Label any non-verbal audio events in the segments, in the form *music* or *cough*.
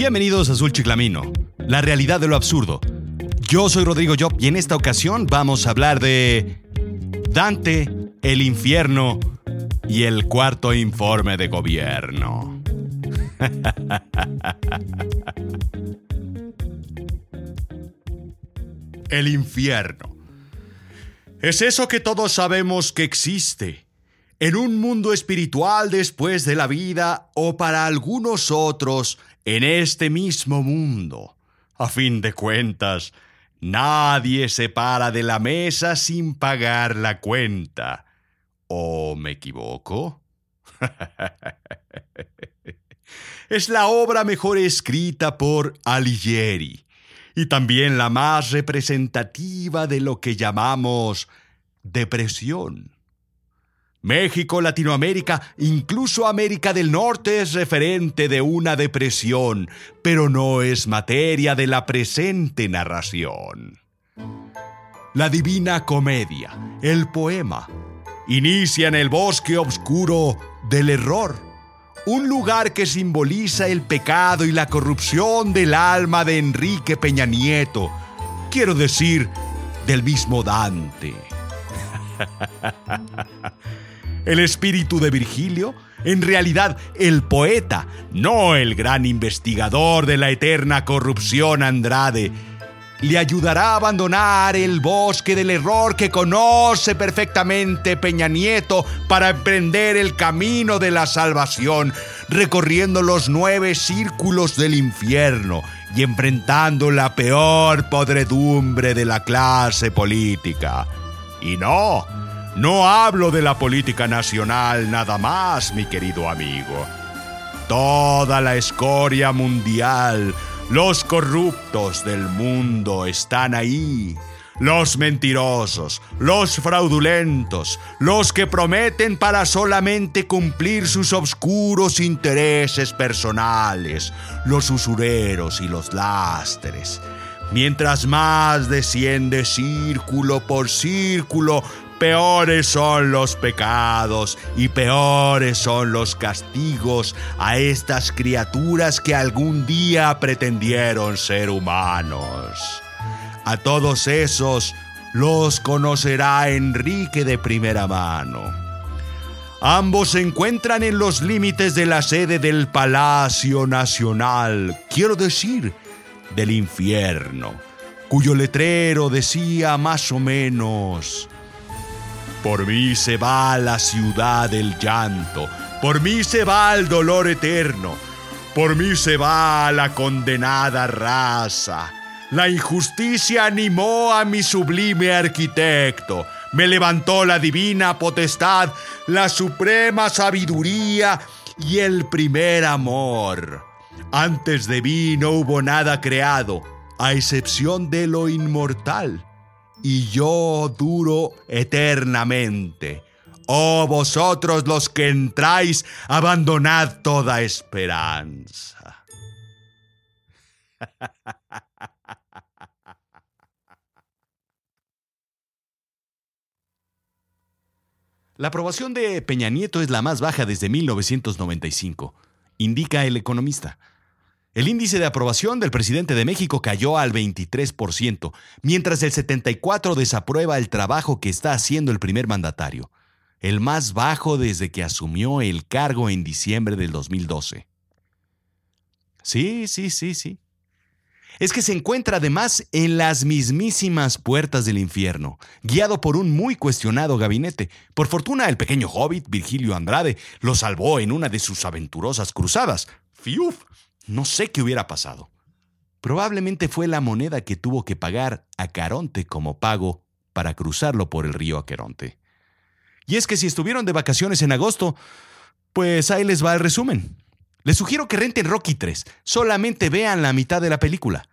Bienvenidos a Azul Chiclamino, la realidad de lo absurdo. Yo soy Rodrigo Job y en esta ocasión vamos a hablar de Dante, el infierno y el cuarto informe de gobierno. *laughs* el infierno. Es eso que todos sabemos que existe. En un mundo espiritual después de la vida o para algunos otros en este mismo mundo. A fin de cuentas, nadie se para de la mesa sin pagar la cuenta. ¿O me equivoco? *laughs* es la obra mejor escrita por Alighieri y también la más representativa de lo que llamamos depresión. México, Latinoamérica, incluso América del Norte es referente de una depresión, pero no es materia de la presente narración. La Divina Comedia, el poema, inicia en el bosque oscuro del error, un lugar que simboliza el pecado y la corrupción del alma de Enrique Peña Nieto, quiero decir, del mismo Dante. *laughs* El espíritu de Virgilio, en realidad el poeta, no el gran investigador de la eterna corrupción Andrade, le ayudará a abandonar el bosque del error que conoce perfectamente Peña Nieto para emprender el camino de la salvación, recorriendo los nueve círculos del infierno y enfrentando la peor podredumbre de la clase política. Y no, no hablo de la política nacional nada más, mi querido amigo. Toda la escoria mundial, los corruptos del mundo están ahí. Los mentirosos, los fraudulentos, los que prometen para solamente cumplir sus oscuros intereses personales, los usureros y los lastres. Mientras más desciende círculo por círculo peores son los pecados y peores son los castigos a estas criaturas que algún día pretendieron ser humanos. A todos esos los conocerá Enrique de primera mano. Ambos se encuentran en los límites de la sede del Palacio Nacional, quiero decir, del infierno, cuyo letrero decía más o menos, por mí se va la ciudad del llanto, por mí se va el dolor eterno, por mí se va la condenada raza. La injusticia animó a mi sublime arquitecto, me levantó la divina potestad, la suprema sabiduría y el primer amor. Antes de mí no hubo nada creado, a excepción de lo inmortal y yo duro eternamente. Oh vosotros los que entráis, abandonad toda esperanza. La aprobación de Peña Nieto es la más baja desde 1995, indica el economista. El índice de aprobación del presidente de México cayó al 23%, mientras el 74% desaprueba el trabajo que está haciendo el primer mandatario, el más bajo desde que asumió el cargo en diciembre del 2012. Sí, sí, sí, sí. Es que se encuentra además en las mismísimas puertas del infierno, guiado por un muy cuestionado gabinete. Por fortuna, el pequeño hobbit Virgilio Andrade lo salvó en una de sus aventurosas cruzadas. ¡Fiuf! No sé qué hubiera pasado. Probablemente fue la moneda que tuvo que pagar a Caronte como pago para cruzarlo por el río Aqueronte. Y es que si estuvieron de vacaciones en agosto, pues ahí les va el resumen. Les sugiero que renten Rocky 3, solamente vean la mitad de la película.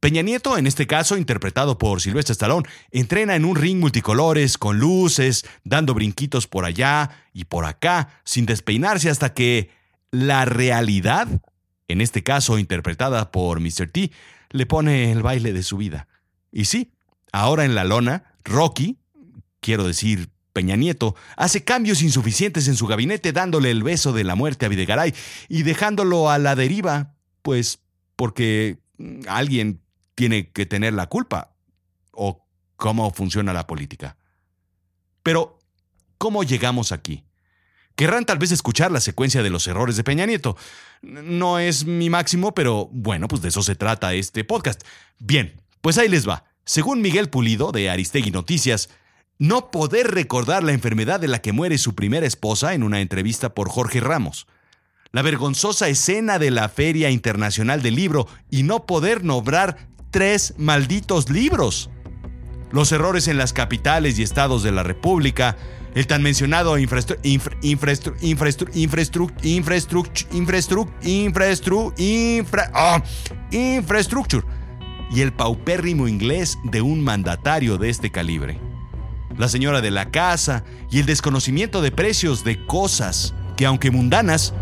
Peña Nieto, en este caso interpretado por Silvestre Stallone, entrena en un ring multicolores, con luces, dando brinquitos por allá y por acá, sin despeinarse hasta que la realidad en este caso interpretada por Mr. T, le pone el baile de su vida. Y sí, ahora en la lona, Rocky, quiero decir Peña Nieto, hace cambios insuficientes en su gabinete dándole el beso de la muerte a Videgaray y dejándolo a la deriva, pues porque alguien tiene que tener la culpa. ¿O cómo funciona la política? Pero, ¿cómo llegamos aquí? Querrán tal vez escuchar la secuencia de los errores de Peña Nieto. No es mi máximo, pero bueno, pues de eso se trata este podcast. Bien, pues ahí les va. Según Miguel Pulido, de Aristegui Noticias, no poder recordar la enfermedad de la que muere su primera esposa en una entrevista por Jorge Ramos. La vergonzosa escena de la Feria Internacional del Libro y no poder nombrar tres malditos libros. Los errores en las capitales y estados de la República, el tan mencionado infraestructura, infrastructure y el paupérrimo inglés de un mandatario de este calibre. La señora de la casa y el desconocimiento de precios de cosas que, aunque mundanas,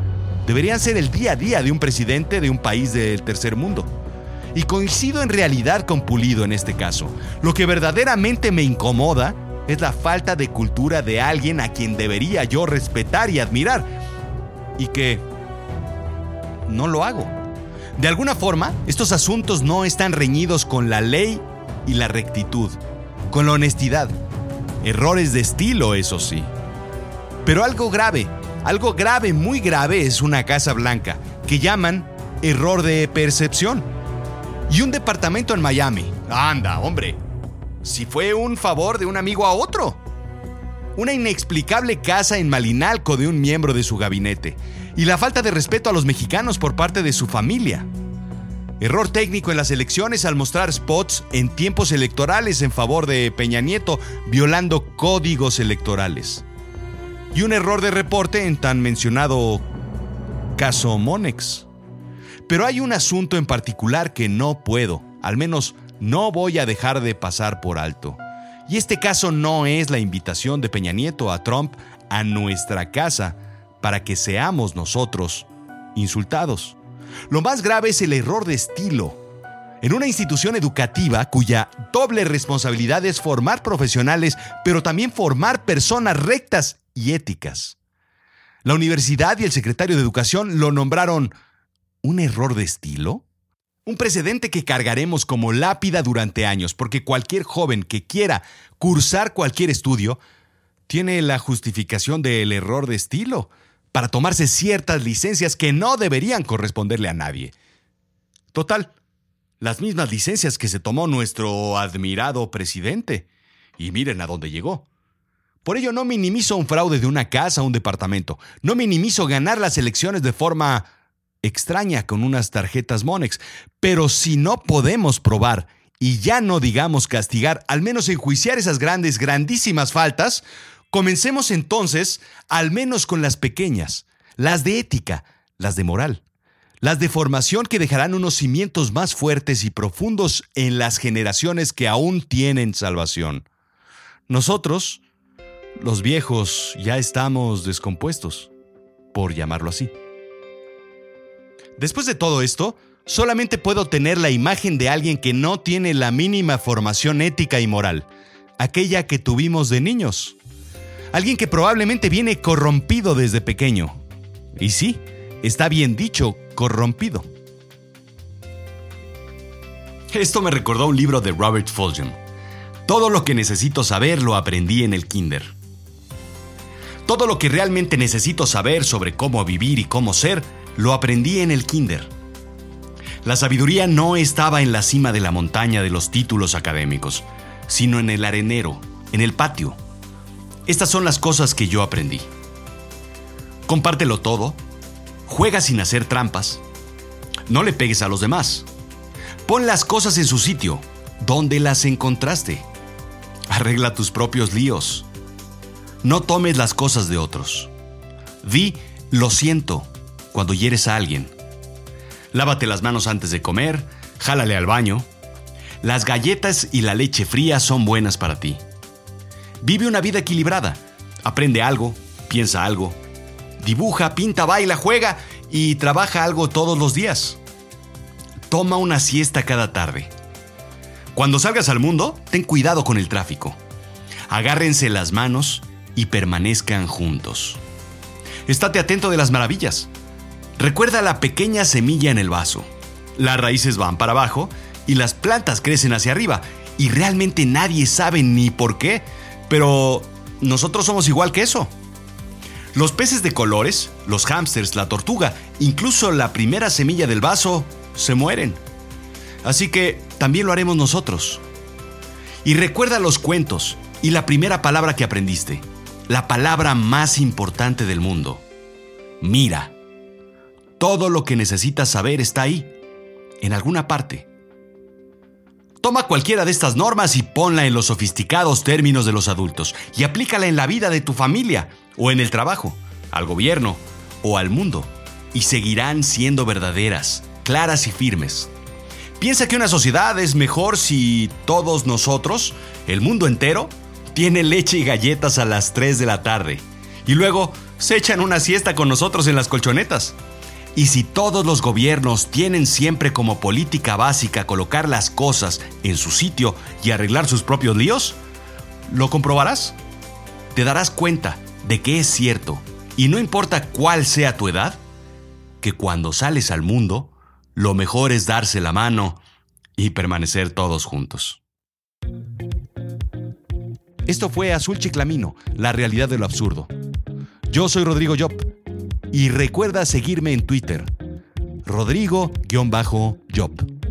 deberían ser el día a día de un presidente de un país del tercer mundo. Y coincido en realidad con Pulido en este caso. Lo que verdaderamente me incomoda es la falta de cultura de alguien a quien debería yo respetar y admirar. Y que no lo hago. De alguna forma, estos asuntos no están reñidos con la ley y la rectitud, con la honestidad. Errores de estilo, eso sí. Pero algo grave, algo grave, muy grave es una Casa Blanca, que llaman error de percepción. Y un departamento en Miami. Anda, hombre, si fue un favor de un amigo a otro. Una inexplicable casa en Malinalco de un miembro de su gabinete. Y la falta de respeto a los mexicanos por parte de su familia. Error técnico en las elecciones al mostrar spots en tiempos electorales en favor de Peña Nieto, violando códigos electorales. Y un error de reporte en tan mencionado caso Monex. Pero hay un asunto en particular que no puedo, al menos no voy a dejar de pasar por alto. Y este caso no es la invitación de Peña Nieto a Trump a nuestra casa para que seamos nosotros insultados. Lo más grave es el error de estilo. En una institución educativa cuya doble responsabilidad es formar profesionales, pero también formar personas rectas y éticas. La universidad y el secretario de Educación lo nombraron un error de estilo. Un precedente que cargaremos como lápida durante años, porque cualquier joven que quiera cursar cualquier estudio tiene la justificación del error de estilo para tomarse ciertas licencias que no deberían corresponderle a nadie. Total, las mismas licencias que se tomó nuestro admirado presidente. Y miren a dónde llegó. Por ello no minimizo un fraude de una casa o un departamento. No minimizo ganar las elecciones de forma extraña con unas tarjetas Monex. Pero si no podemos probar y ya no digamos castigar, al menos enjuiciar esas grandes, grandísimas faltas, comencemos entonces al menos con las pequeñas, las de ética, las de moral, las de formación que dejarán unos cimientos más fuertes y profundos en las generaciones que aún tienen salvación. Nosotros, los viejos, ya estamos descompuestos, por llamarlo así. Después de todo esto, solamente puedo tener la imagen de alguien que no tiene la mínima formación ética y moral, aquella que tuvimos de niños. Alguien que probablemente viene corrompido desde pequeño. Y sí, está bien dicho, corrompido. Esto me recordó un libro de Robert Fulgham. Todo lo que necesito saber lo aprendí en el kinder. Todo lo que realmente necesito saber sobre cómo vivir y cómo ser lo aprendí en el kinder. La sabiduría no estaba en la cima de la montaña de los títulos académicos, sino en el arenero, en el patio. Estas son las cosas que yo aprendí. Compártelo todo, juega sin hacer trampas, no le pegues a los demás, pon las cosas en su sitio, donde las encontraste, arregla tus propios líos, no tomes las cosas de otros, di lo siento cuando hieres a alguien. Lávate las manos antes de comer, jálale al baño. Las galletas y la leche fría son buenas para ti. Vive una vida equilibrada. Aprende algo, piensa algo. Dibuja, pinta, baila, juega y trabaja algo todos los días. Toma una siesta cada tarde. Cuando salgas al mundo, ten cuidado con el tráfico. Agárrense las manos y permanezcan juntos. Estate atento de las maravillas. Recuerda la pequeña semilla en el vaso, las raíces van para abajo y las plantas crecen hacia arriba. Y realmente nadie sabe ni por qué, pero nosotros somos igual que eso. Los peces de colores, los hámsters, la tortuga, incluso la primera semilla del vaso, se mueren. Así que también lo haremos nosotros. Y recuerda los cuentos y la primera palabra que aprendiste, la palabra más importante del mundo. Mira. Todo lo que necesitas saber está ahí, en alguna parte. Toma cualquiera de estas normas y ponla en los sofisticados términos de los adultos y aplícala en la vida de tu familia o en el trabajo, al gobierno o al mundo, y seguirán siendo verdaderas, claras y firmes. Piensa que una sociedad es mejor si todos nosotros, el mundo entero, tiene leche y galletas a las 3 de la tarde y luego se echan una siesta con nosotros en las colchonetas. Y si todos los gobiernos tienen siempre como política básica colocar las cosas en su sitio y arreglar sus propios líos, ¿lo comprobarás? Te darás cuenta de que es cierto, y no importa cuál sea tu edad, que cuando sales al mundo, lo mejor es darse la mano y permanecer todos juntos. Esto fue Azul Chiclamino, la realidad de lo absurdo. Yo soy Rodrigo Job y recuerda seguirme en Twitter, Rodrigo-Job.